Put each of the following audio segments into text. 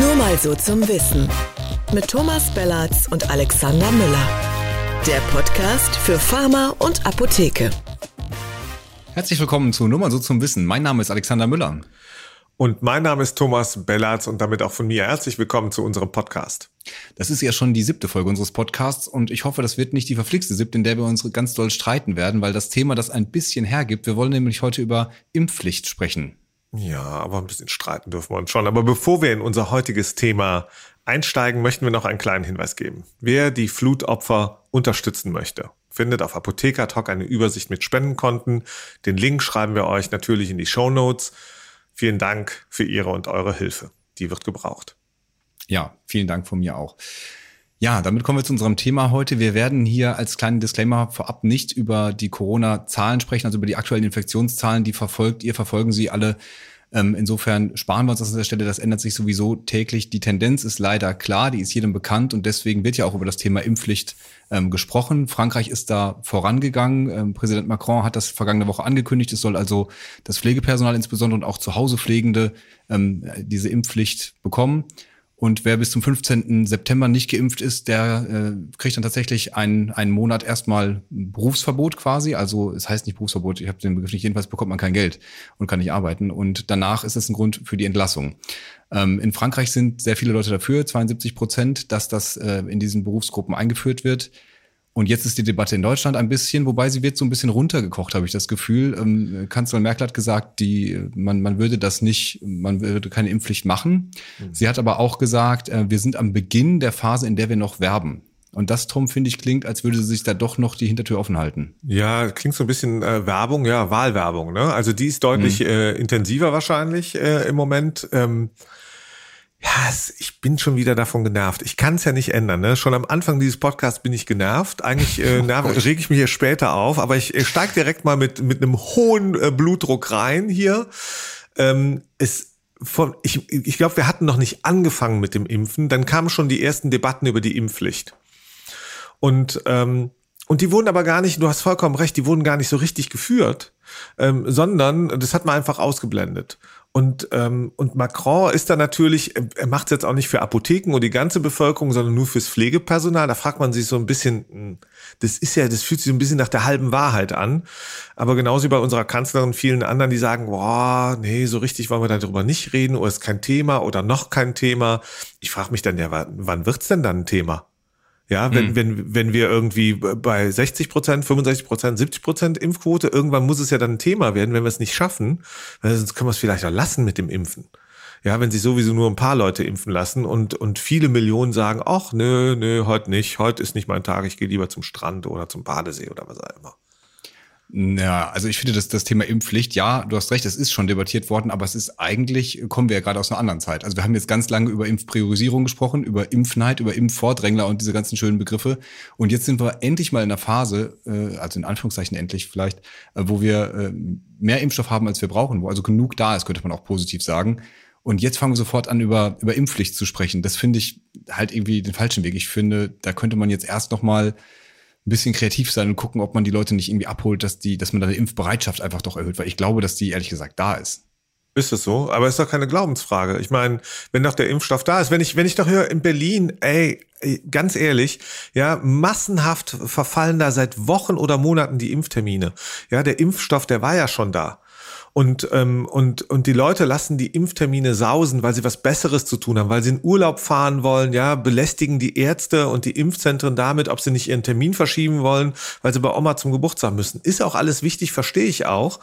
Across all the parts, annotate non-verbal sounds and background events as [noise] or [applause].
Nur mal so zum Wissen. Mit Thomas Bellatz und Alexander Müller. Der Podcast für Pharma und Apotheke. Herzlich willkommen zu Nur mal so zum Wissen. Mein Name ist Alexander Müller. Und mein Name ist Thomas Bellatz und damit auch von mir herzlich willkommen zu unserem Podcast. Das ist ja schon die siebte Folge unseres Podcasts und ich hoffe, das wird nicht die verflixte siebte, in der wir uns ganz doll streiten werden, weil das Thema das ein bisschen hergibt. Wir wollen nämlich heute über Impfpflicht sprechen. Ja, aber ein bisschen streiten dürfen wir uns schon. Aber bevor wir in unser heutiges Thema einsteigen, möchten wir noch einen kleinen Hinweis geben. Wer die Flutopfer unterstützen möchte, findet auf Apotheker Talk eine Übersicht mit Spendenkonten. Den Link schreiben wir euch natürlich in die Show Notes. Vielen Dank für Ihre und eure Hilfe. Die wird gebraucht. Ja, vielen Dank von mir auch. Ja, damit kommen wir zu unserem Thema heute. Wir werden hier als kleinen Disclaimer vorab nicht über die Corona-Zahlen sprechen, also über die aktuellen Infektionszahlen, die verfolgt ihr, verfolgen sie alle. Ähm, insofern sparen wir uns das an der Stelle, das ändert sich sowieso täglich. Die Tendenz ist leider klar, die ist jedem bekannt und deswegen wird ja auch über das Thema Impfpflicht ähm, gesprochen. Frankreich ist da vorangegangen. Ähm, Präsident Macron hat das vergangene Woche angekündigt. Es soll also das Pflegepersonal insbesondere und auch zu Hause Pflegende ähm, diese Impfpflicht bekommen. Und wer bis zum 15. September nicht geimpft ist, der äh, kriegt dann tatsächlich einen, einen Monat erstmal Berufsverbot quasi. Also es heißt nicht Berufsverbot, ich habe den Begriff nicht, jedenfalls bekommt man kein Geld und kann nicht arbeiten. Und danach ist es ein Grund für die Entlassung. Ähm, in Frankreich sind sehr viele Leute dafür, 72 Prozent, dass das äh, in diesen Berufsgruppen eingeführt wird. Und jetzt ist die Debatte in Deutschland ein bisschen, wobei sie wird so ein bisschen runtergekocht, habe ich das Gefühl. Ähm, Kanzlerin Merkel hat gesagt, die, man, man würde das nicht, man würde keine Impfpflicht machen. Mhm. Sie hat aber auch gesagt, äh, wir sind am Beginn der Phase, in der wir noch werben. Und das, Tom, finde ich, klingt, als würde sie sich da doch noch die Hintertür offen halten. Ja, klingt so ein bisschen äh, Werbung, ja, Wahlwerbung. Ne? Also die ist deutlich mhm. äh, intensiver wahrscheinlich äh, im Moment. Ähm ja, ich bin schon wieder davon genervt. Ich kann es ja nicht ändern. Ne? Schon am Anfang dieses Podcasts bin ich genervt. Eigentlich äh, [laughs] nerv, reg ich mich hier später auf, aber ich, ich steige direkt mal mit, mit einem hohen äh, Blutdruck rein hier. Ähm, es von, ich ich glaube, wir hatten noch nicht angefangen mit dem Impfen. Dann kamen schon die ersten Debatten über die Impfpflicht. Und ähm, und die wurden aber gar nicht, du hast vollkommen recht, die wurden gar nicht so richtig geführt, ähm, sondern das hat man einfach ausgeblendet. Und, ähm, und Macron ist da natürlich, er macht es jetzt auch nicht für Apotheken und die ganze Bevölkerung, sondern nur fürs Pflegepersonal. Da fragt man sich so ein bisschen, hm, das ist ja, das fühlt sich so ein bisschen nach der halben Wahrheit an. Aber genauso wie bei unserer Kanzlerin und vielen anderen, die sagen, boah, nee, so richtig wollen wir darüber nicht reden oder ist kein Thema oder noch kein Thema. Ich frage mich dann ja, wann wird's denn dann ein Thema? Ja, wenn, mhm. wenn, wenn wir irgendwie bei 60 Prozent, 65 Prozent, 70 Prozent Impfquote, irgendwann muss es ja dann ein Thema werden, wenn wir es nicht schaffen, sonst können wir es vielleicht auch lassen mit dem Impfen. Ja, wenn sich sowieso nur ein paar Leute impfen lassen und, und viele Millionen sagen, ach, nö, nö, heute nicht, heute ist nicht mein Tag, ich gehe lieber zum Strand oder zum Badesee oder was auch immer. Ja, also ich finde, dass das Thema Impfpflicht, ja, du hast recht, es ist schon debattiert worden, aber es ist eigentlich, kommen wir ja gerade aus einer anderen Zeit. Also wir haben jetzt ganz lange über Impfpriorisierung gesprochen, über Impfneid, über Impfvordrängler und diese ganzen schönen Begriffe. Und jetzt sind wir endlich mal in der Phase, äh, also in Anführungszeichen endlich vielleicht, äh, wo wir äh, mehr Impfstoff haben, als wir brauchen, wo also genug da ist, könnte man auch positiv sagen. Und jetzt fangen wir sofort an, über, über Impfpflicht zu sprechen. Das finde ich halt irgendwie den falschen Weg. Ich finde, da könnte man jetzt erst noch mal ein bisschen kreativ sein und gucken, ob man die Leute nicht irgendwie abholt, dass die, dass man da die Impfbereitschaft einfach doch erhöht, weil ich glaube, dass die ehrlich gesagt da ist. Ist es so? Aber ist doch keine Glaubensfrage. Ich meine, wenn doch der Impfstoff da ist, wenn ich, wenn ich doch höre in Berlin, ey, ganz ehrlich, ja, massenhaft verfallen da seit Wochen oder Monaten die Impftermine. Ja, der Impfstoff, der war ja schon da. Und, ähm, und, und die Leute lassen die Impftermine sausen, weil sie was Besseres zu tun haben, weil sie in Urlaub fahren wollen, ja, belästigen die Ärzte und die Impfzentren damit, ob sie nicht ihren Termin verschieben wollen, weil sie bei Oma zum Geburtstag müssen. Ist auch alles wichtig, verstehe ich auch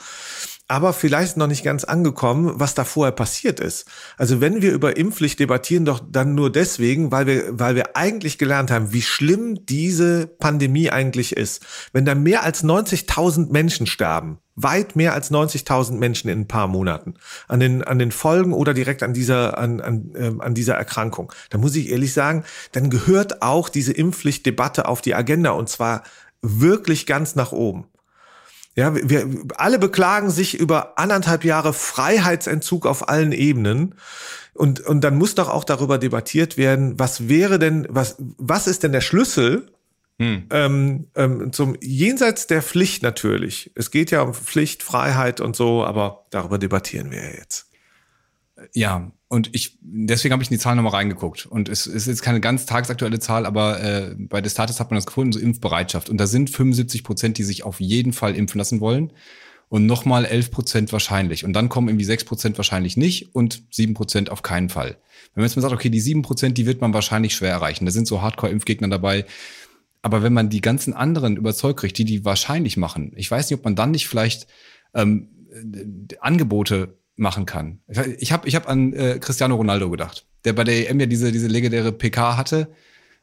aber vielleicht noch nicht ganz angekommen, was da vorher passiert ist. Also wenn wir über Impfpflicht debattieren, doch dann nur deswegen, weil wir, weil wir eigentlich gelernt haben, wie schlimm diese Pandemie eigentlich ist. Wenn da mehr als 90.000 Menschen sterben, weit mehr als 90.000 Menschen in ein paar Monaten an den, an den Folgen oder direkt an dieser, an, an, äh, an dieser Erkrankung, dann muss ich ehrlich sagen, dann gehört auch diese Impfpflichtdebatte auf die Agenda und zwar wirklich ganz nach oben. Ja, wir alle beklagen sich über anderthalb Jahre Freiheitsentzug auf allen Ebenen. Und, und dann muss doch auch darüber debattiert werden, was wäre denn, was, was ist denn der Schlüssel hm. ähm, ähm, zum jenseits der Pflicht natürlich. Es geht ja um Pflicht, Freiheit und so, aber darüber debattieren wir ja jetzt. Ja, und ich deswegen habe ich in die Zahlen nochmal reingeguckt. Und es, es ist jetzt keine ganz tagesaktuelle Zahl, aber äh, bei des Status hat man das gefunden, so Impfbereitschaft. Und da sind 75 Prozent, die sich auf jeden Fall impfen lassen wollen. Und nochmal 11 Prozent wahrscheinlich. Und dann kommen irgendwie 6 Prozent wahrscheinlich nicht und 7 Prozent auf keinen Fall. Wenn man jetzt mal sagt, okay, die 7 Prozent, die wird man wahrscheinlich schwer erreichen. Da sind so Hardcore-Impfgegner dabei. Aber wenn man die ganzen anderen überzeugt kriegt, die die wahrscheinlich machen, ich weiß nicht, ob man dann nicht vielleicht ähm, Angebote machen kann. Ich habe ich hab an äh, Cristiano Ronaldo gedacht, der bei der EM ja diese, diese legendäre PK hatte.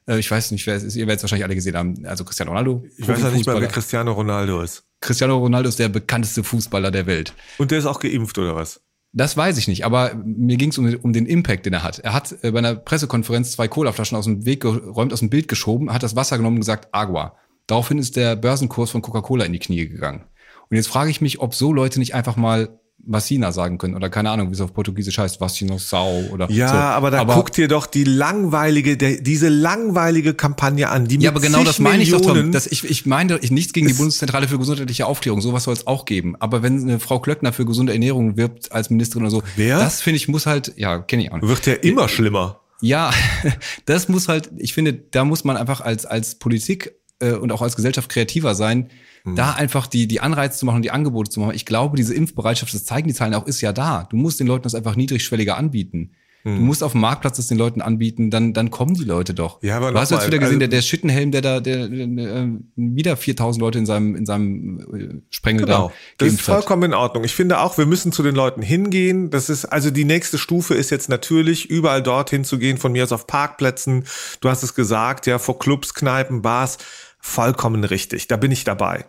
Äh, ich weiß nicht, wer es ist. Ihr werdet es wahrscheinlich alle gesehen haben. Also Cristiano Ronaldo. Ich weiß ja nicht mal, wer Cristiano Ronaldo ist. Cristiano Ronaldo ist der bekannteste Fußballer der Welt. Und der ist auch geimpft oder was? Das weiß ich nicht, aber mir ging es um, um, den Impact, den er hat. Er hat äh, bei einer Pressekonferenz zwei Colaflaschen aus dem Weg geräumt, aus dem Bild geschoben, hat das Wasser genommen und gesagt, Agua. Daraufhin ist der Börsenkurs von Coca-Cola in die Knie gegangen. Und jetzt frage ich mich, ob so Leute nicht einfach mal Vacina sagen können oder keine Ahnung, wie es auf Portugiesisch heißt, Sau oder Ja, so. aber da aber, guck dir doch die langweilige, der, diese langweilige Kampagne an, die Ja, aber genau das meine ich doch, Tom. Dass ich, ich meine ich nichts gegen die Bundeszentrale für gesundheitliche Aufklärung, sowas soll es auch geben. Aber wenn eine Frau Klöckner für gesunde Ernährung wirbt als Ministerin oder so, Wer? das finde ich muss halt, ja, kenne ich auch nicht. Wird ja immer schlimmer. Ja, [laughs] das muss halt, ich finde, da muss man einfach als, als Politik äh, und auch als Gesellschaft kreativer sein, mhm. da einfach die, die Anreize zu machen, die Angebote zu machen. Ich glaube, diese Impfbereitschaft, das zeigen die Zahlen auch, ist ja da. Du musst den Leuten das einfach niedrigschwelliger anbieten. Du mhm. musst auf dem Marktplatz das den Leuten anbieten, dann, dann kommen die Leute doch. Ja, aber du hast jetzt wieder gesehen, also, der, der Schittenhelm, der da, der, der, der, äh, wieder 4000 Leute in seinem, in seinem äh, Sprengel genau. da. Das ist vollkommen hat. in Ordnung. Ich finde auch, wir müssen zu den Leuten hingehen. Das ist, also die nächste Stufe ist jetzt natürlich, überall dorthin zu gehen, von mir aus auf Parkplätzen. Du hast es gesagt, ja, vor Clubs, Kneipen, Bars vollkommen richtig. Da bin ich dabei.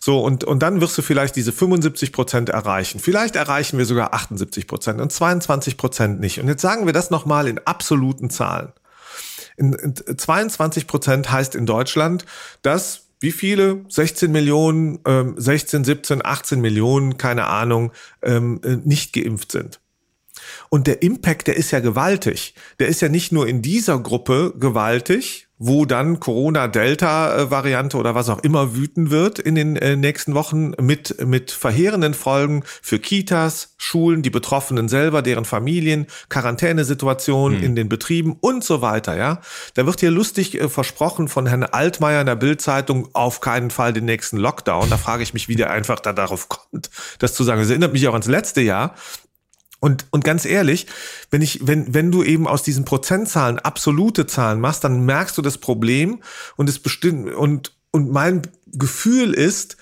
So, und, und dann wirst du vielleicht diese 75 Prozent erreichen. Vielleicht erreichen wir sogar 78 Prozent und 22 Prozent nicht. Und jetzt sagen wir das nochmal in absoluten Zahlen. In, in 22 Prozent heißt in Deutschland, dass wie viele? 16 Millionen, ähm, 16, 17, 18 Millionen, keine Ahnung, ähm, äh, nicht geimpft sind. Und der Impact, der ist ja gewaltig. Der ist ja nicht nur in dieser Gruppe gewaltig, wo dann Corona-Delta-Variante oder was auch immer wüten wird in den äh, nächsten Wochen mit, mit verheerenden Folgen für Kitas, Schulen, die Betroffenen selber, deren Familien, Quarantänesituationen hm. in den Betrieben und so weiter, ja. Da wird hier lustig äh, versprochen von Herrn Altmaier in der Bildzeitung auf keinen Fall den nächsten Lockdown. Da frage ich mich, wie der einfach da darauf kommt, das zu sagen. Das erinnert mich auch ans letzte Jahr, und, und ganz ehrlich, wenn ich, wenn, wenn du eben aus diesen Prozentzahlen absolute Zahlen machst, dann merkst du das Problem und es bestimmt, und, und mein Gefühl ist,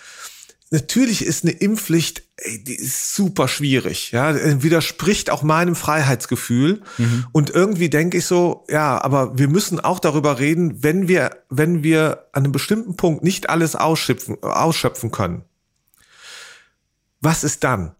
natürlich ist eine Impfpflicht, ey, die ist super schwierig, ja, widerspricht auch meinem Freiheitsgefühl. Mhm. Und irgendwie denke ich so, ja, aber wir müssen auch darüber reden, wenn wir, wenn wir an einem bestimmten Punkt nicht alles ausschöpfen, ausschöpfen können. Was ist dann?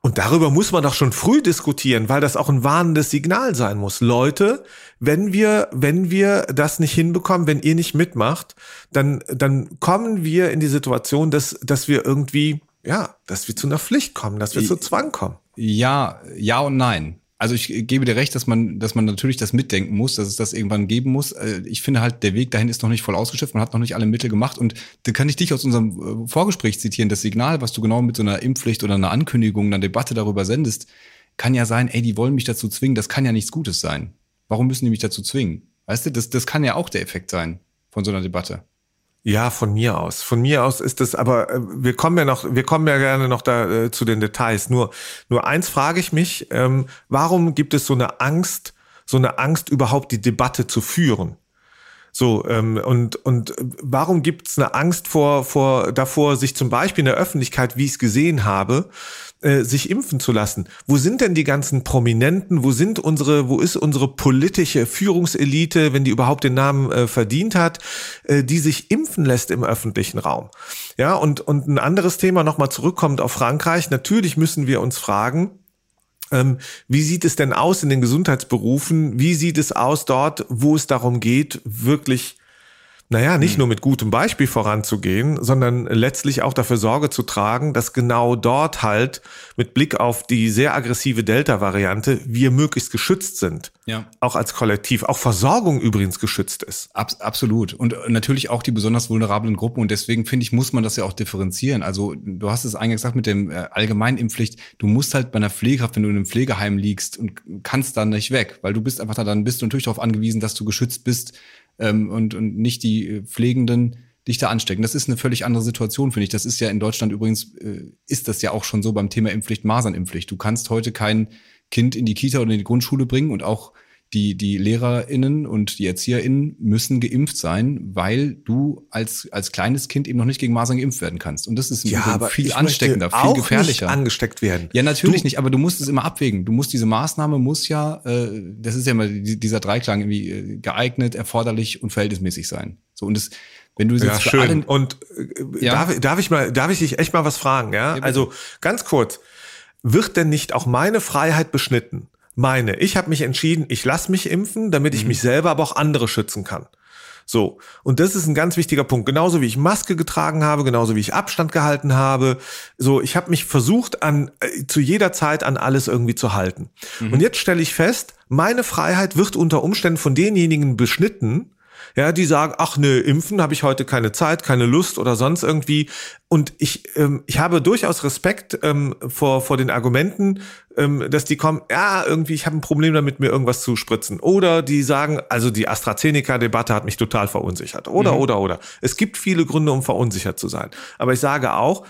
Und darüber muss man doch schon früh diskutieren, weil das auch ein warnendes Signal sein muss. Leute, wenn wir, wenn wir das nicht hinbekommen, wenn ihr nicht mitmacht, dann, dann kommen wir in die Situation, dass, dass wir irgendwie, ja, dass wir zu einer Pflicht kommen, dass wir zu Zwang kommen. Ja, ja und nein also ich gebe dir recht, dass man, dass man natürlich das mitdenken muss, dass es das irgendwann geben muss. Äh, ich finde halt, der Weg dahin ist noch nicht voll ausgeschöpft, man hat noch nicht alle Mittel gemacht. Und da kann ich dich aus unserem äh, Vorgespräch zitieren. Das Signal, was du genau mit so einer Impfpflicht oder einer Ankündigung, einer Debatte darüber sendest, kann ja sein, ey, die wollen mich dazu zwingen, das kann ja nichts Gutes sein. Warum müssen die mich dazu zwingen? Weißt du, das, das kann ja auch der Effekt sein von so einer Debatte. Ja, von mir aus. Von mir aus ist es, aber äh, wir kommen ja noch, wir kommen ja gerne noch da äh, zu den Details. Nur, nur eins frage ich mich: ähm, Warum gibt es so eine Angst, so eine Angst überhaupt die Debatte zu führen? So, ähm, und, und warum gibt es eine Angst vor, vor, davor, sich zum Beispiel in der Öffentlichkeit, wie ich es gesehen habe, äh, sich impfen zu lassen? Wo sind denn die ganzen Prominenten? Wo sind unsere, wo ist unsere politische Führungselite, wenn die überhaupt den Namen äh, verdient hat, äh, die sich impfen lässt im öffentlichen Raum? Ja, und, und ein anderes Thema nochmal zurückkommt auf Frankreich. Natürlich müssen wir uns fragen, ähm, wie sieht es denn aus in den Gesundheitsberufen? Wie sieht es aus dort, wo es darum geht, wirklich naja, nicht hm. nur mit gutem Beispiel voranzugehen, sondern letztlich auch dafür Sorge zu tragen, dass genau dort halt mit Blick auf die sehr aggressive Delta-Variante wir möglichst geschützt sind. Ja. Auch als Kollektiv. Auch Versorgung übrigens geschützt ist. Abs absolut. Und natürlich auch die besonders vulnerablen Gruppen. Und deswegen finde ich, muss man das ja auch differenzieren. Also du hast es eingangs gesagt mit dem äh, allgemeinen Impfpflicht. Du musst halt bei einer Pflegekraft, wenn du in einem Pflegeheim liegst und kannst dann nicht weg, weil du bist einfach da, dann bist du natürlich darauf angewiesen, dass du geschützt bist ähm, und, und nicht die äh, Pflegenden dich da anstecken. Das ist eine völlig andere Situation, finde ich. Das ist ja in Deutschland übrigens, äh, ist das ja auch schon so beim Thema Impfpflicht, Masernimpfpflicht. Du kannst heute kein Kind in die Kita oder in die Grundschule bringen und auch die, die LehrerInnen und die ErzieherInnen müssen geimpft sein, weil du als, als kleines Kind eben noch nicht gegen Masern geimpft werden kannst. Und das ist ja, aber viel ansteckender, viel gefährlicher. Nicht angesteckt werden. Ja, natürlich du, nicht, aber du musst es immer abwägen. Du musst diese Maßnahme muss ja, äh, das ist ja immer dieser Dreiklang irgendwie äh, geeignet, erforderlich und verhältnismäßig sein. So und das, wenn du jetzt ja, schön. Und äh, ja? darf, darf ich mal, darf ich dich echt mal was fragen? Ja, ja also ganz kurz. Wird denn nicht auch meine Freiheit beschnitten? Meine. Ich habe mich entschieden, ich lasse mich impfen, damit ich mhm. mich selber, aber auch andere schützen kann. So, und das ist ein ganz wichtiger Punkt. Genauso wie ich Maske getragen habe, genauso wie ich Abstand gehalten habe. So, ich habe mich versucht, an äh, zu jeder Zeit an alles irgendwie zu halten. Mhm. Und jetzt stelle ich fest, meine Freiheit wird unter Umständen von denjenigen beschnitten, ja, die sagen, ach ne, impfen habe ich heute keine Zeit, keine Lust oder sonst irgendwie. Und ich, ähm, ich habe durchaus Respekt ähm, vor, vor den Argumenten, ähm, dass die kommen, ja, irgendwie, ich habe ein Problem damit, mir irgendwas zu spritzen. Oder die sagen, also die AstraZeneca-Debatte hat mich total verunsichert. Oder, mhm. oder, oder. Es gibt viele Gründe, um verunsichert zu sein. Aber ich sage auch,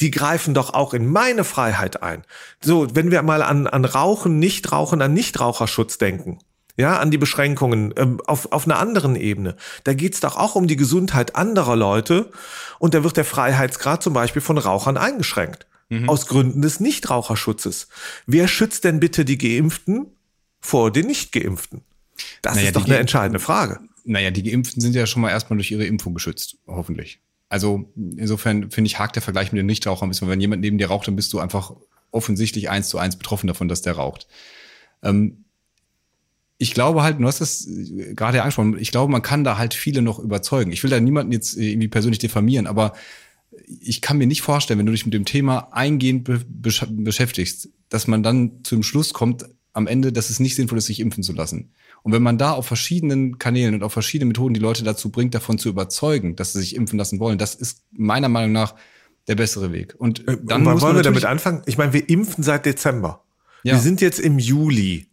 die greifen doch auch in meine Freiheit ein. So, wenn wir mal an, an Rauchen, Nichtrauchen, an Nichtraucherschutz denken ja, an die Beschränkungen ähm, auf, auf einer anderen Ebene. Da geht's doch auch um die Gesundheit anderer Leute und da wird der Freiheitsgrad zum Beispiel von Rauchern eingeschränkt. Mhm. Aus Gründen des Nichtraucherschutzes. Wer schützt denn bitte die Geimpften vor den Nicht-Geimpften? Das naja, ist doch eine entscheidende Frage. Naja, die Geimpften sind ja schon mal erstmal durch ihre Impfung geschützt, hoffentlich. Also insofern finde ich, hakt der Vergleich mit den Nichtrauchern ein bisschen. Wenn jemand neben dir raucht, dann bist du einfach offensichtlich eins zu eins betroffen davon, dass der raucht. Ähm, ich glaube halt, du hast das äh, gerade angesprochen, ich glaube, man kann da halt viele noch überzeugen. Ich will da niemanden jetzt äh, irgendwie persönlich diffamieren, aber ich kann mir nicht vorstellen, wenn du dich mit dem Thema eingehend be beschäftigst, dass man dann zum Schluss kommt, am Ende, dass es nicht sinnvoll ist, sich impfen zu lassen. Und wenn man da auf verschiedenen Kanälen und auf verschiedenen Methoden die Leute dazu bringt, davon zu überzeugen, dass sie sich impfen lassen wollen, das ist meiner Meinung nach der bessere Weg. Und äh, dann und wollen wir damit anfangen? Ich meine, wir impfen seit Dezember. Ja. Wir sind jetzt im Juli.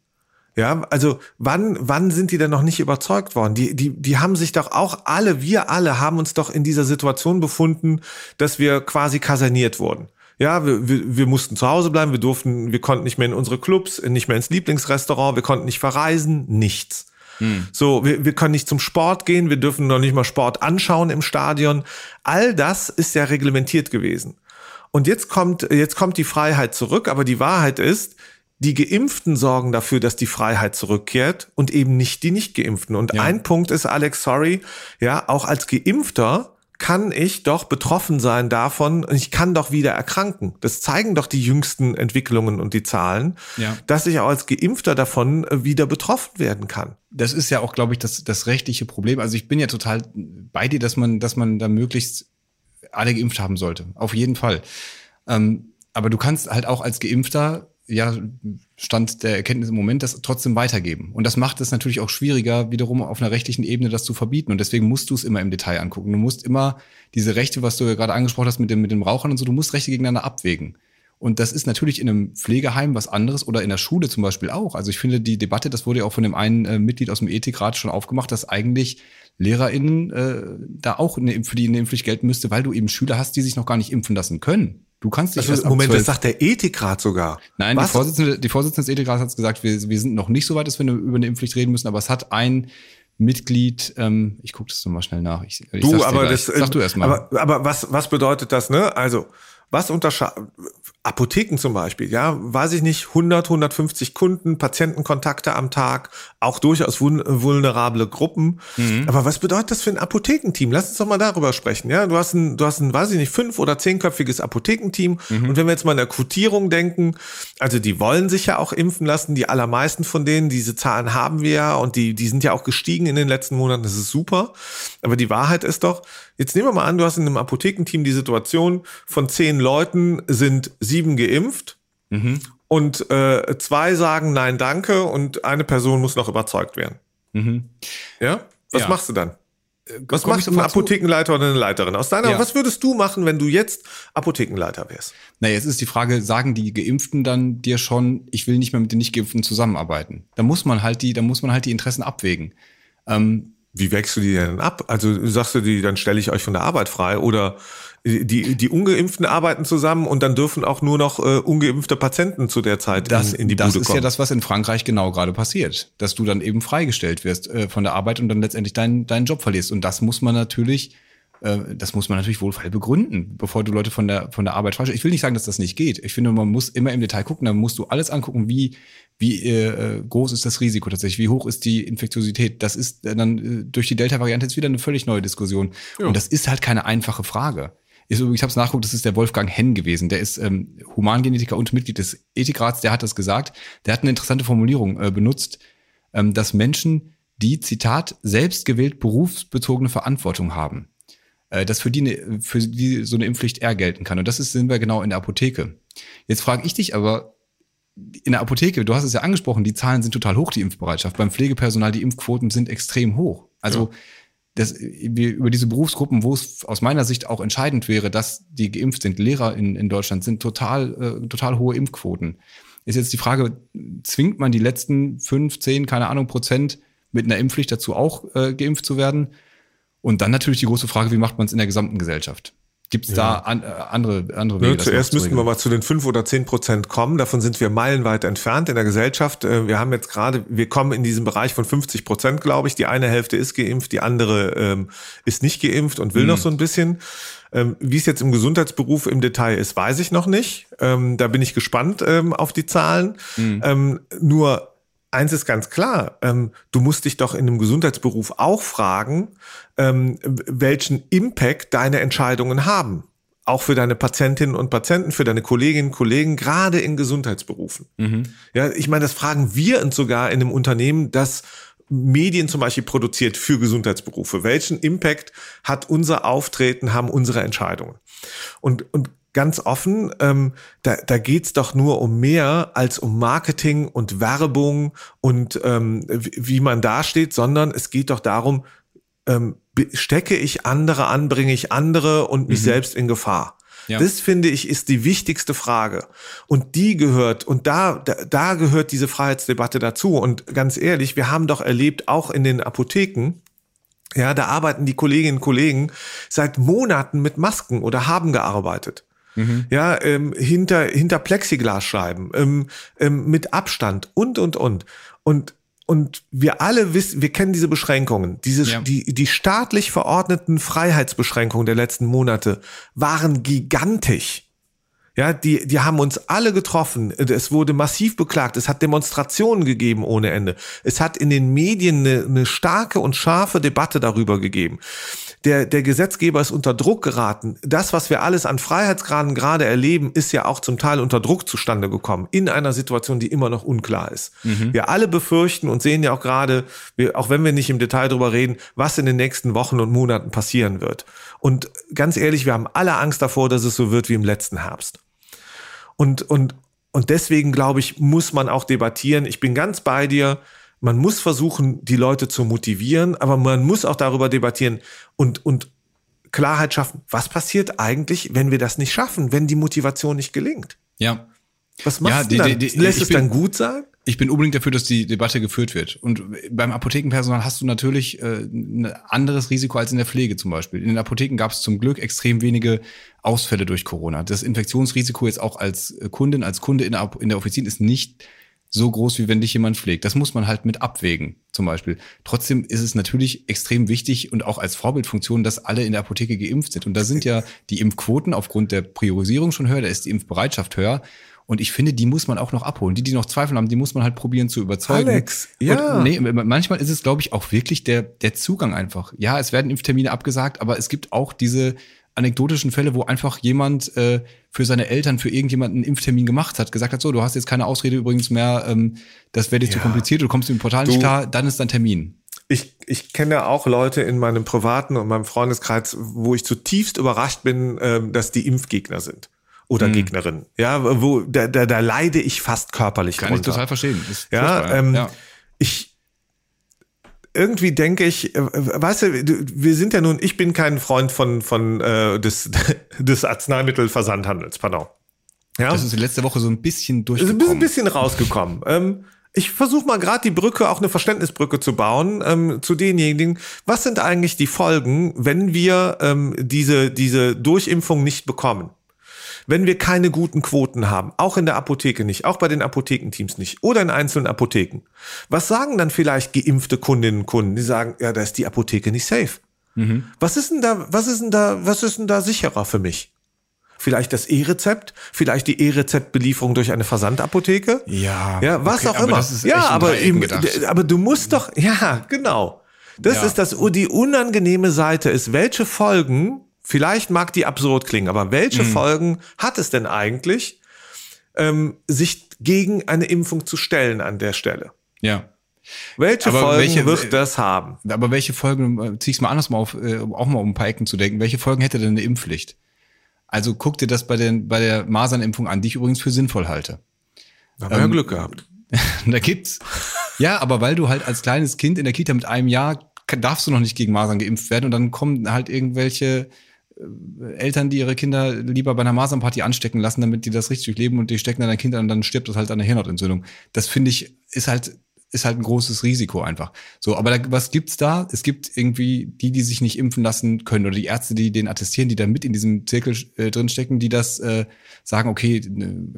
Ja, also wann, wann sind die denn noch nicht überzeugt worden? Die, die, die haben sich doch auch alle, wir alle haben uns doch in dieser Situation befunden, dass wir quasi kaserniert wurden. Ja, wir, wir, wir mussten zu Hause bleiben, wir durften, wir konnten nicht mehr in unsere Clubs, nicht mehr ins Lieblingsrestaurant, wir konnten nicht verreisen, nichts. Hm. So, wir, wir können nicht zum Sport gehen, wir dürfen noch nicht mal Sport anschauen im Stadion. All das ist ja reglementiert gewesen. Und jetzt kommt, jetzt kommt die Freiheit zurück, aber die Wahrheit ist, die Geimpften sorgen dafür, dass die Freiheit zurückkehrt und eben nicht die Nicht-Geimpften. Und ja. ein Punkt ist, Alex, sorry, ja, auch als Geimpfter kann ich doch betroffen sein davon und ich kann doch wieder erkranken. Das zeigen doch die jüngsten Entwicklungen und die Zahlen, ja. dass ich auch als Geimpfter davon äh, wieder betroffen werden kann. Das ist ja auch, glaube ich, das, das rechtliche Problem. Also ich bin ja total bei dir, dass man, dass man da möglichst alle geimpft haben sollte. Auf jeden Fall. Ähm, aber du kannst halt auch als Geimpfter ja, Stand der Erkenntnis im Moment, das trotzdem weitergeben. Und das macht es natürlich auch schwieriger, wiederum auf einer rechtlichen Ebene das zu verbieten. Und deswegen musst du es immer im Detail angucken. Du musst immer diese Rechte, was du ja gerade angesprochen hast mit dem, mit dem Rauchern und so, du musst Rechte gegeneinander abwägen. Und das ist natürlich in einem Pflegeheim was anderes oder in der Schule zum Beispiel auch. Also ich finde die Debatte, das wurde ja auch von dem einen äh, Mitglied aus dem Ethikrat schon aufgemacht, dass eigentlich LehrerInnen äh, da auch eine, für die eine Impfpflicht gelten müsste, weil du eben Schüler hast, die sich noch gar nicht impfen lassen können. Du kannst dich also, Moment, das sagt der Ethikrat sogar. Nein, Was? die Vorsitzende, die Vorsitzende des Ethikrats hat gesagt, wir, wir sind noch nicht so weit, dass wir über eine Impfpflicht reden müssen, aber es hat ein Mitglied, ähm, ich gucke das nochmal schnell nach. Ich, ich du, aber das, sag du erst mal. Aber, aber was, was bedeutet das, ne? Also, was unterscheidet, Apotheken zum Beispiel, ja, weiß ich nicht, 100, 150 Kunden, Patientenkontakte am Tag, auch durchaus vulnerable Gruppen. Mhm. Aber was bedeutet das für ein Apothekenteam? Lass uns doch mal darüber sprechen, ja. Du hast ein, du hast ein, weiß ich nicht, fünf- oder zehnköpfiges Apothekenteam. Mhm. Und wenn wir jetzt mal in der Quotierung denken, also die wollen sich ja auch impfen lassen, die allermeisten von denen, diese Zahlen haben wir ja und die, die sind ja auch gestiegen in den letzten Monaten, das ist super. Aber die Wahrheit ist doch, Jetzt nehmen wir mal an, du hast in einem Apothekenteam die Situation, von zehn Leuten sind sieben geimpft mhm. und äh, zwei sagen Nein, danke und eine Person muss noch überzeugt werden. Mhm. Ja? Was ja. machst du dann? Äh, was macht ein Apothekenleiter oder eine Leiterin? Aus deiner, ja. was würdest du machen, wenn du jetzt Apothekenleiter wärst? Na, jetzt ist die Frage, sagen die Geimpften dann dir schon, ich will nicht mehr mit den Nicht-Geimpften zusammenarbeiten? Da muss man halt die, da muss man halt die Interessen abwägen. Ähm, wie wächst du die denn ab? Also sagst du die, dann stelle ich euch von der Arbeit frei oder die, die Ungeimpften arbeiten zusammen und dann dürfen auch nur noch äh, ungeimpfte Patienten zu der Zeit das, in, in die Bude kommen. Das ist ja das, was in Frankreich genau gerade passiert, dass du dann eben freigestellt wirst äh, von der Arbeit und dann letztendlich deinen, deinen Job verlierst. Und das muss man natürlich äh, das muss man natürlich wohlfeil begründen, bevor du Leute von der, von der Arbeit freistellst. Ich will nicht sagen, dass das nicht geht. Ich finde, man muss immer im Detail gucken, da musst du alles angucken, wie, wie äh, groß ist das Risiko tatsächlich, wie hoch ist die Infektiosität. Das ist dann äh, durch die Delta-Variante jetzt wieder eine völlig neue Diskussion. Ja. Und das ist halt keine einfache Frage. Ist, ich habe es nachgeguckt, das ist der Wolfgang Henn gewesen. Der ist ähm, Humangenetiker und Mitglied des Ethikrats. Der hat das gesagt. Der hat eine interessante Formulierung äh, benutzt, ähm, dass Menschen, die, Zitat, selbstgewählt berufsbezogene Verantwortung haben, äh, dass für die, eine, für die so eine Impfpflicht eher gelten kann. Und das ist, sind wir genau in der Apotheke. Jetzt frage ich dich aber, in der Apotheke, du hast es ja angesprochen, die Zahlen sind total hoch, die Impfbereitschaft. Beim Pflegepersonal, die Impfquoten sind extrem hoch. Also ja. Das, über diese Berufsgruppen, wo es aus meiner Sicht auch entscheidend wäre, dass die geimpft sind, Lehrer in, in Deutschland, sind total, äh, total hohe Impfquoten. Ist jetzt die Frage, zwingt man die letzten fünf, zehn, keine Ahnung, Prozent mit einer Impfpflicht dazu auch äh, geimpft zu werden? Und dann natürlich die große Frage, wie macht man es in der gesamten Gesellschaft? Gibt es ja. da an, äh, andere, andere Wege? Ja, zuerst müssten wir mal zu den fünf oder zehn Prozent kommen. Davon sind wir meilenweit entfernt in der Gesellschaft. Äh, wir haben jetzt gerade, wir kommen in diesem Bereich von 50 Prozent, glaube ich. Die eine Hälfte ist geimpft, die andere ähm, ist nicht geimpft und will mhm. noch so ein bisschen. Ähm, wie es jetzt im Gesundheitsberuf im Detail ist, weiß ich noch nicht. Ähm, da bin ich gespannt ähm, auf die Zahlen. Mhm. Ähm, nur eins ist ganz klar, ähm, du musst dich doch in einem Gesundheitsberuf auch fragen, ähm, welchen Impact deine Entscheidungen haben. Auch für deine Patientinnen und Patienten, für deine Kolleginnen und Kollegen, gerade in Gesundheitsberufen. Mhm. Ja, ich meine, das fragen wir uns sogar in einem Unternehmen, das Medien zum Beispiel produziert für Gesundheitsberufe. Welchen Impact hat unser Auftreten, haben unsere Entscheidungen? Und, und ganz offen, ähm, da, da geht's doch nur um mehr als um Marketing und Werbung und ähm, wie man dasteht, sondern es geht doch darum, ähm, stecke ich andere an, bringe ich andere und mich mhm. selbst in Gefahr. Ja. Das finde ich ist die wichtigste Frage. Und die gehört, und da, da, da gehört diese Freiheitsdebatte dazu. Und ganz ehrlich, wir haben doch erlebt, auch in den Apotheken, ja, da arbeiten die Kolleginnen und Kollegen seit Monaten mit Masken oder haben gearbeitet. Mhm. Ja, ähm, hinter, hinter Plexiglasscheiben, ähm, ähm, mit Abstand und, und, und. Und, und wir alle wissen, wir kennen diese Beschränkungen. Diese, ja. die, die staatlich verordneten Freiheitsbeschränkungen der letzten Monate waren gigantisch. Ja, die, die haben uns alle getroffen. Es wurde massiv beklagt. Es hat Demonstrationen gegeben ohne Ende. Es hat in den Medien eine, eine starke und scharfe Debatte darüber gegeben der, der Gesetzgeber ist unter Druck geraten. Das, was wir alles an Freiheitsgraden gerade erleben, ist ja auch zum Teil unter Druck zustande gekommen, in einer Situation, die immer noch unklar ist. Mhm. Wir alle befürchten und sehen ja auch gerade, wir, auch wenn wir nicht im Detail darüber reden, was in den nächsten Wochen und Monaten passieren wird. Und ganz ehrlich, wir haben alle Angst davor, dass es so wird wie im letzten Herbst. Und, und, und deswegen, glaube ich, muss man auch debattieren. Ich bin ganz bei dir man muss versuchen, die Leute zu motivieren, aber man muss auch darüber debattieren und, und Klarheit schaffen. Was passiert eigentlich, wenn wir das nicht schaffen, wenn die Motivation nicht gelingt? Ja. Was machst ja, die, du dann? Die, die, Lässt es bin, dann gut sein? Ich bin unbedingt dafür, dass die Debatte geführt wird. Und beim Apothekenpersonal hast du natürlich äh, ein anderes Risiko als in der Pflege zum Beispiel. In den Apotheken gab es zum Glück extrem wenige Ausfälle durch Corona. Das Infektionsrisiko jetzt auch als Kundin, als Kunde in der, in der Offizin ist nicht so groß, wie wenn dich jemand pflegt. Das muss man halt mit abwägen, zum Beispiel. Trotzdem ist es natürlich extrem wichtig und auch als Vorbildfunktion, dass alle in der Apotheke geimpft sind. Und da sind ja die Impfquoten aufgrund der Priorisierung schon höher, da ist die Impfbereitschaft höher. Und ich finde, die muss man auch noch abholen. Die, die noch Zweifel haben, die muss man halt probieren zu überzeugen. Alex, ja. Und nee, manchmal ist es, glaube ich, auch wirklich der, der Zugang einfach. Ja, es werden Impftermine abgesagt, aber es gibt auch diese anekdotischen Fälle, wo einfach jemand äh, für seine Eltern, für irgendjemanden einen Impftermin gemacht hat, gesagt hat, so, du hast jetzt keine Ausrede übrigens mehr, ähm, das wäre dir ja. zu kompliziert, du kommst im Portal du, nicht klar, dann ist dein Termin. Ich, ich kenne auch Leute in meinem privaten und meinem Freundeskreis, wo ich zutiefst überrascht bin, äh, dass die Impfgegner sind oder hm. Gegnerin. Ja, wo da, da, da leide ich fast körperlich Kann drunter. ich total verstehen. Ist ja, ähm, ja, ich irgendwie denke ich, äh, weißt du, wir sind ja nun, ich bin kein Freund von, von äh, des, [laughs] des Arzneimittelversandhandels, pardon. Ja? Das ist letzte Woche so ein bisschen durchgekommen. Ist ein bisschen rausgekommen. ähm, ich versuche mal gerade die Brücke, auch eine Verständnisbrücke zu bauen ähm, zu denjenigen. Was sind eigentlich die Folgen, wenn wir ähm, diese diese Durchimpfung nicht bekommen? Wenn wir keine guten Quoten haben, auch in der Apotheke nicht, auch bei den Apothekenteams nicht oder in einzelnen Apotheken, was sagen dann vielleicht geimpfte Kundinnen und Kunden? Die sagen, ja, da ist die Apotheke nicht safe. Mhm. Was ist denn da, was ist denn da, was ist denn da sicherer für mich? Vielleicht das E-Rezept, vielleicht die E-Rezept-Belieferung durch eine Versandapotheke. Ja. Ja, was okay, auch immer. ja, aber, eben, aber du musst doch, ja, genau. Das ja. ist das, die unangenehme Seite ist, welche Folgen Vielleicht mag die absurd klingen, aber welche mhm. Folgen hat es denn eigentlich, ähm, sich gegen eine Impfung zu stellen an der Stelle? Ja. Welche aber Folgen welche, wird das haben? Aber welche Folgen, äh, zieh ich mal anders mal auf, äh, auch mal um ein paar Ecken zu denken, welche Folgen hätte denn eine Impfpflicht? Also guck dir das bei, den, bei der Masernimpfung an, die ich übrigens für sinnvoll halte. Da haben wir ähm, ja Glück gehabt. [laughs] da gibt's. Ja, aber weil du halt als kleines Kind in der Kita mit einem Jahr darfst du noch nicht gegen Masern geimpft werden und dann kommen halt irgendwelche äh, Eltern, die ihre Kinder lieber bei einer Masernparty anstecken lassen, damit die das richtig durchleben und die stecken dann ein Kind an und dann stirbt das halt an der Hirnhautentzündung. Das finde ich, ist halt ist halt ein großes Risiko einfach. So, aber da, was gibt's da? Es gibt irgendwie die, die sich nicht impfen lassen können oder die Ärzte, die den attestieren, die da mit in diesem Zirkel äh, drinstecken, die das äh, sagen, okay,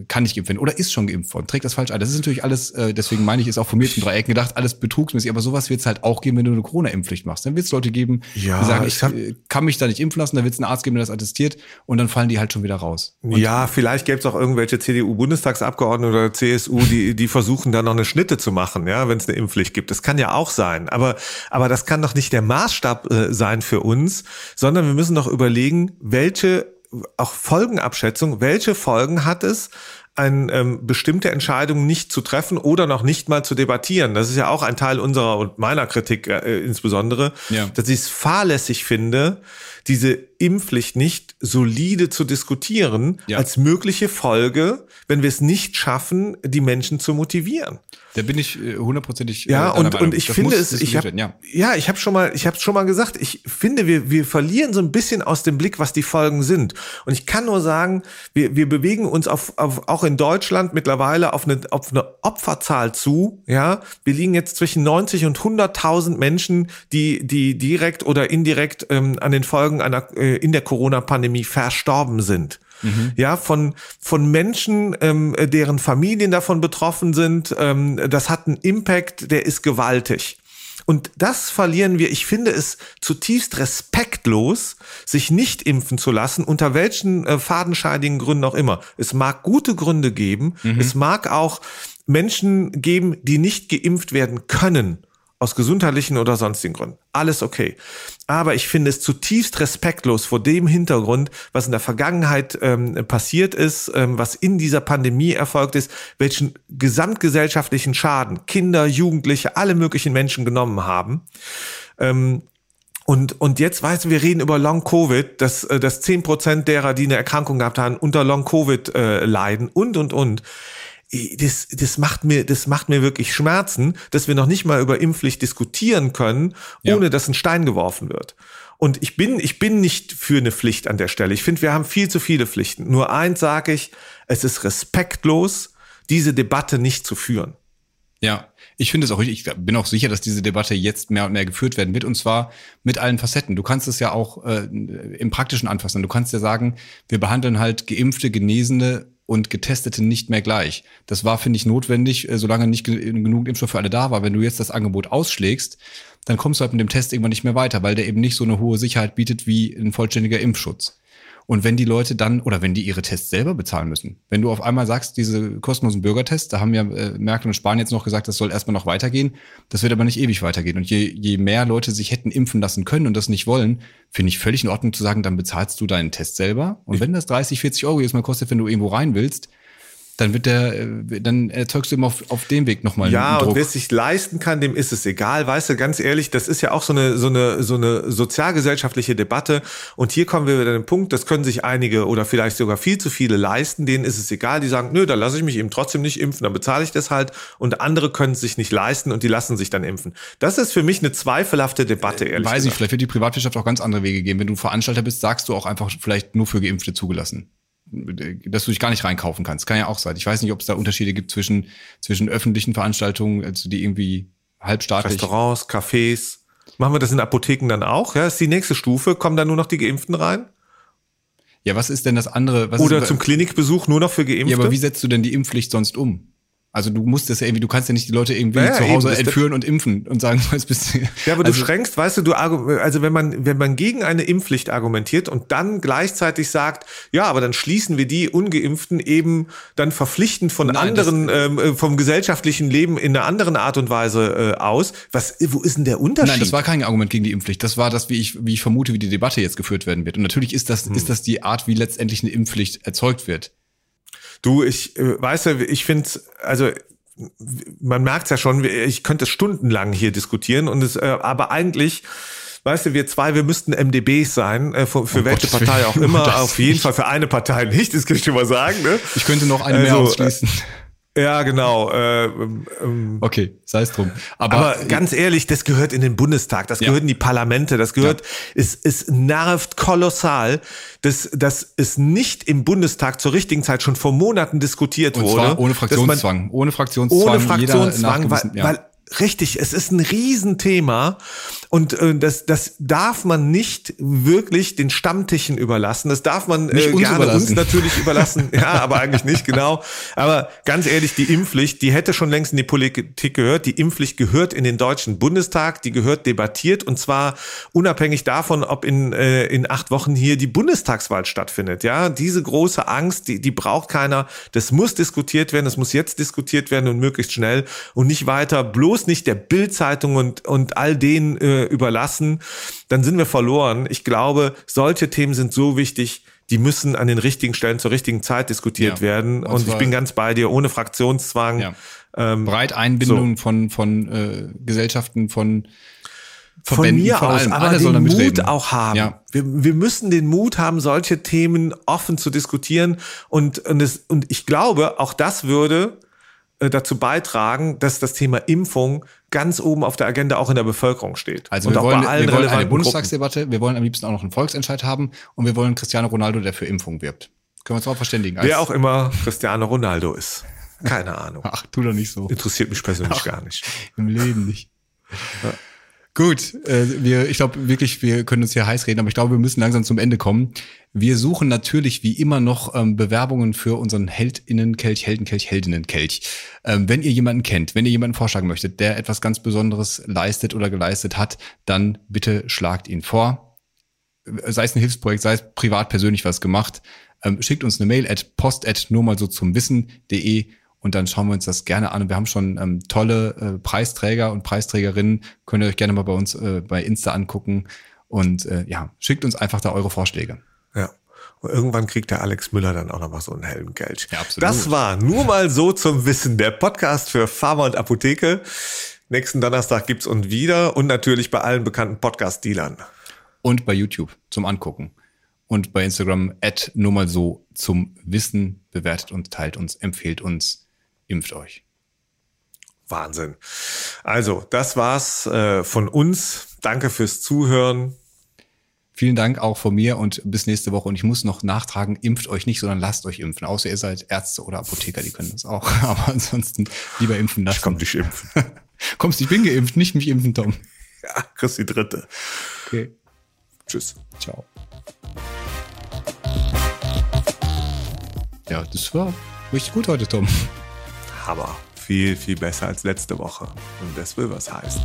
kann nicht werden oder ist schon geimpft worden, trägt das falsch ein. Das ist natürlich alles, äh, deswegen meine ich, ist auch von mir in drei Ecken gedacht, alles betrugsmäßig, aber sowas wird es halt auch geben, wenn du eine Corona-Impfpflicht machst. Dann wird es Leute geben, ja, die sagen, ich, ich hab, äh, kann mich da nicht impfen lassen, dann wird es einen Arzt geben, der das attestiert und dann fallen die halt schon wieder raus. Und ja, vielleicht gäbe es auch irgendwelche CDU-Bundestagsabgeordnete oder CSU, die, die versuchen da noch eine Schnitte zu machen, ja, wenn es eine Impfpflicht gibt. Das kann ja auch sein. Aber, aber das kann doch nicht der Maßstab äh, sein für uns, sondern wir müssen doch überlegen, welche auch Folgenabschätzung, welche Folgen hat es, eine ähm, bestimmte Entscheidung nicht zu treffen oder noch nicht mal zu debattieren. Das ist ja auch ein Teil unserer und meiner Kritik äh, insbesondere, ja. dass ich es fahrlässig finde, diese Impfpflicht nicht solide zu diskutieren ja. als mögliche Folge, wenn wir es nicht schaffen, die Menschen zu motivieren. Da bin ich äh, hundertprozentig. Äh, ja, und, und ich das finde es, ich hab, ja. ja, ich habe schon mal, ich habe schon mal gesagt, ich finde, wir, wir verlieren so ein bisschen aus dem Blick, was die Folgen sind. Und ich kann nur sagen, wir, wir bewegen uns auf, auf, auch in Deutschland mittlerweile auf eine, auf eine Opferzahl zu. Ja, wir liegen jetzt zwischen 90 und 100.000 Menschen, die, die direkt oder indirekt ähm, an den Folgen einer, äh, in der Corona-Pandemie verstorben sind mhm. ja, von, von Menschen, ähm, deren Familien davon betroffen sind. Ähm, das hat einen Impact, der ist gewaltig. Und das verlieren wir. Ich finde es zutiefst respektlos, sich nicht impfen zu lassen, unter welchen äh, fadenscheidigen Gründen auch immer. Es mag gute Gründe geben. Mhm. Es mag auch Menschen geben, die nicht geimpft werden können aus gesundheitlichen oder sonstigen Gründen. Alles okay. Aber ich finde es zutiefst respektlos vor dem Hintergrund, was in der Vergangenheit ähm, passiert ist, ähm, was in dieser Pandemie erfolgt ist, welchen gesamtgesellschaftlichen Schaden Kinder, Jugendliche, alle möglichen Menschen genommen haben. Ähm, und, und jetzt weißt du, wir reden über Long Covid, dass, äh, dass zehn Prozent derer, die eine Erkrankung gehabt haben, unter Long Covid äh, leiden und, und, und das, das macht mir, das macht mir wirklich Schmerzen, dass wir noch nicht mal über Impfpflicht diskutieren können, ohne ja. dass ein Stein geworfen wird. Und ich bin, ich bin nicht für eine Pflicht an der Stelle. Ich finde, wir haben viel zu viele Pflichten. Nur eins sage ich, es ist respektlos, diese Debatte nicht zu führen. Ja, ich finde es auch richtig. Ich bin auch sicher, dass diese Debatte jetzt mehr und mehr geführt werden wird und zwar mit allen Facetten. Du kannst es ja auch äh, im Praktischen anfassen. Du kannst ja sagen, wir behandeln halt geimpfte, Genesene und Getestete nicht mehr gleich. Das war, finde ich, notwendig, äh, solange nicht genug Impfstoff für alle da war. Wenn du jetzt das Angebot ausschlägst, dann kommst du halt mit dem Test irgendwann nicht mehr weiter, weil der eben nicht so eine hohe Sicherheit bietet wie ein vollständiger Impfschutz. Und wenn die Leute dann, oder wenn die ihre Tests selber bezahlen müssen, wenn du auf einmal sagst, diese kostenlosen Bürgertests, da haben ja äh, Merkel und Spanien jetzt noch gesagt, das soll erstmal noch weitergehen, das wird aber nicht ewig weitergehen. Und je, je mehr Leute sich hätten impfen lassen können und das nicht wollen, finde ich völlig in Ordnung zu sagen, dann bezahlst du deinen Test selber. Und wenn das 30, 40 Euro jetzt mal kostet, wenn du irgendwo rein willst, dann wird der, äh, dann erzeugst du immer auf, auf dem Weg nochmal Ja, Druck. und wer es sich leisten kann, dem ist es egal. Weißt du, ganz ehrlich, das ist ja auch so eine, so eine, so eine sozialgesellschaftliche Debatte. Und hier kommen wir wieder an den Punkt, das können sich einige oder vielleicht sogar viel zu viele leisten. Denen ist es egal. Die sagen, nö, da lasse ich mich eben trotzdem nicht impfen, dann bezahle ich das halt. Und andere können es sich nicht leisten und die lassen sich dann impfen. Das ist für mich eine zweifelhafte Debatte, ehrlich Weiß gesagt. ich, vielleicht wird die Privatwirtschaft auch ganz andere Wege gehen. Wenn du Veranstalter bist, sagst du auch einfach vielleicht nur für Geimpfte zugelassen dass du dich gar nicht reinkaufen kannst. Kann ja auch sein. Ich weiß nicht, ob es da Unterschiede gibt zwischen, zwischen öffentlichen Veranstaltungen, also die irgendwie halbstaatlich. Restaurants, Cafés. Machen wir das in Apotheken dann auch? Ja, ist die nächste Stufe. Kommen da nur noch die Geimpften rein? Ja, was ist denn das andere? Oder ist, zum Klinikbesuch nur noch für Geimpfte? Ja, aber wie setzt du denn die Impfpflicht sonst um? Also du musst das ja irgendwie, du kannst ja nicht die Leute irgendwie naja, zu Hause eben, entführen und impfen und sagen, [laughs] was bist du. Ja, aber also, du schränkst, weißt du, du also wenn man wenn man gegen eine Impfpflicht argumentiert und dann gleichzeitig sagt, ja, aber dann schließen wir die ungeimpften eben dann verpflichtend von nein, anderen das, ähm, äh, vom gesellschaftlichen Leben in einer anderen Art und Weise äh, aus. Was wo ist denn der Unterschied? Nein, das war kein Argument gegen die Impfpflicht. Das war das, wie ich wie ich vermute, wie die Debatte jetzt geführt werden wird. Und natürlich ist das hm. ist das die Art, wie letztendlich eine Impfpflicht erzeugt wird. Du, ich äh, weißt du, ich finde, also man merkt ja schon, ich könnte stundenlang hier diskutieren und es, äh, aber eigentlich weißt du, wir zwei, wir müssten MDBs sein, äh, für, für oh welche Gott, Partei auch immer, [laughs] auf jeden Fall für eine Partei nicht, das kann ich schon mal sagen. Ne? Ich könnte noch eine also, mehr ausschließen. Ja, genau. Äh, ähm, okay, sei es drum. Aber, aber, ganz ehrlich, das gehört in den Bundestag, das ja. gehört in die Parlamente, das gehört, ja. es, es nervt kolossal, dass, dass es nicht im Bundestag zur richtigen Zeit schon vor Monaten diskutiert Und wurde. ohne Fraktionszwang. Man, ohne Fraktionszwang. Ohne Fraktionszwang, weil, ja. weil Richtig, es ist ein Riesenthema und äh, das, das darf man nicht wirklich den Stammtischen überlassen. Das darf man äh, uns gerne uns natürlich überlassen. [laughs] Ja, aber eigentlich nicht, genau. Aber ganz ehrlich, die Impfpflicht, die hätte schon längst in die Politik gehört. Die Impfpflicht gehört in den Deutschen Bundestag, die gehört debattiert und zwar unabhängig davon, ob in, äh, in acht Wochen hier die Bundestagswahl stattfindet. Ja, diese große Angst, die, die braucht keiner. Das muss diskutiert werden, das muss jetzt diskutiert werden und möglichst schnell und nicht weiter bloß bloß nicht der Bildzeitung und, und all denen äh, überlassen, dann sind wir verloren. Ich glaube, solche Themen sind so wichtig, die müssen an den richtigen Stellen zur richtigen Zeit diskutiert ja, werden. Und, und ich bin ganz bei dir, ohne Fraktionszwang. Ja. Ähm, Breit Einbindung so. von, von äh, Gesellschaften, von von mir von aus, aber den Mut auch haben. Ja. Wir, wir müssen den Mut haben, solche Themen offen zu diskutieren. Und, und, es, und ich glaube, auch das würde dazu beitragen, dass das Thema Impfung ganz oben auf der Agenda auch in der Bevölkerung steht. Also und wir wollen, wir wollen eine Bundestagsdebatte, Gruppen. wir wollen am liebsten auch noch einen Volksentscheid haben und wir wollen Cristiano Ronaldo, der für Impfung wirbt. Können wir uns auch verständigen. Wer auch immer Cristiano Ronaldo ist. Keine Ahnung. [laughs] Ach, tu doch nicht so. Interessiert mich persönlich Ach, gar nicht. Im Leben nicht. Ja. Gut, äh, wir, ich glaube wirklich, wir können uns hier heiß reden, aber ich glaube, wir müssen langsam zum Ende kommen. Wir suchen natürlich wie immer noch ähm, Bewerbungen für unseren Heldinnenkelch, Heldenkelch, Heldinnenkelch. Ähm, wenn ihr jemanden kennt, wenn ihr jemanden vorschlagen möchtet, der etwas ganz Besonderes leistet oder geleistet hat, dann bitte schlagt ihn vor. Sei es ein Hilfsprojekt, sei es privat persönlich was gemacht. Ähm, schickt uns eine Mail at post at nur mal so zum Wissen.de und dann schauen wir uns das gerne an. Und wir haben schon ähm, tolle äh, Preisträger und Preisträgerinnen. Könnt ihr euch gerne mal bei uns äh, bei Insta angucken. Und äh, ja, schickt uns einfach da eure Vorschläge. Ja. Und irgendwann kriegt der Alex Müller dann auch noch mal so einen hellen Geld. Ja, absolut. Das war nur mal so zum Wissen der Podcast für Pharma und Apotheke. Nächsten Donnerstag gibt's uns wieder und natürlich bei allen bekannten Podcast-Dealern. Und bei YouTube zum Angucken. Und bei Instagram at nur mal so zum Wissen. Bewertet uns, teilt uns, empfehlt uns impft euch. Wahnsinn. Also, das war's äh, von uns. Danke fürs Zuhören. Vielen Dank auch von mir und bis nächste Woche. Und ich muss noch nachtragen, impft euch nicht, sondern lasst euch impfen. Außer ihr seid Ärzte oder Apotheker, die können das auch. [laughs] Aber ansonsten lieber impfen lassen. Ich komm dich impfen. [laughs] Kommst, ich bin geimpft, nicht mich impfen, Tom. [laughs] Ja, kriegst die dritte. Okay. Tschüss. Ciao. Ja, das war richtig gut heute, Tom. Aber viel, viel besser als letzte Woche. Und das will was heißen.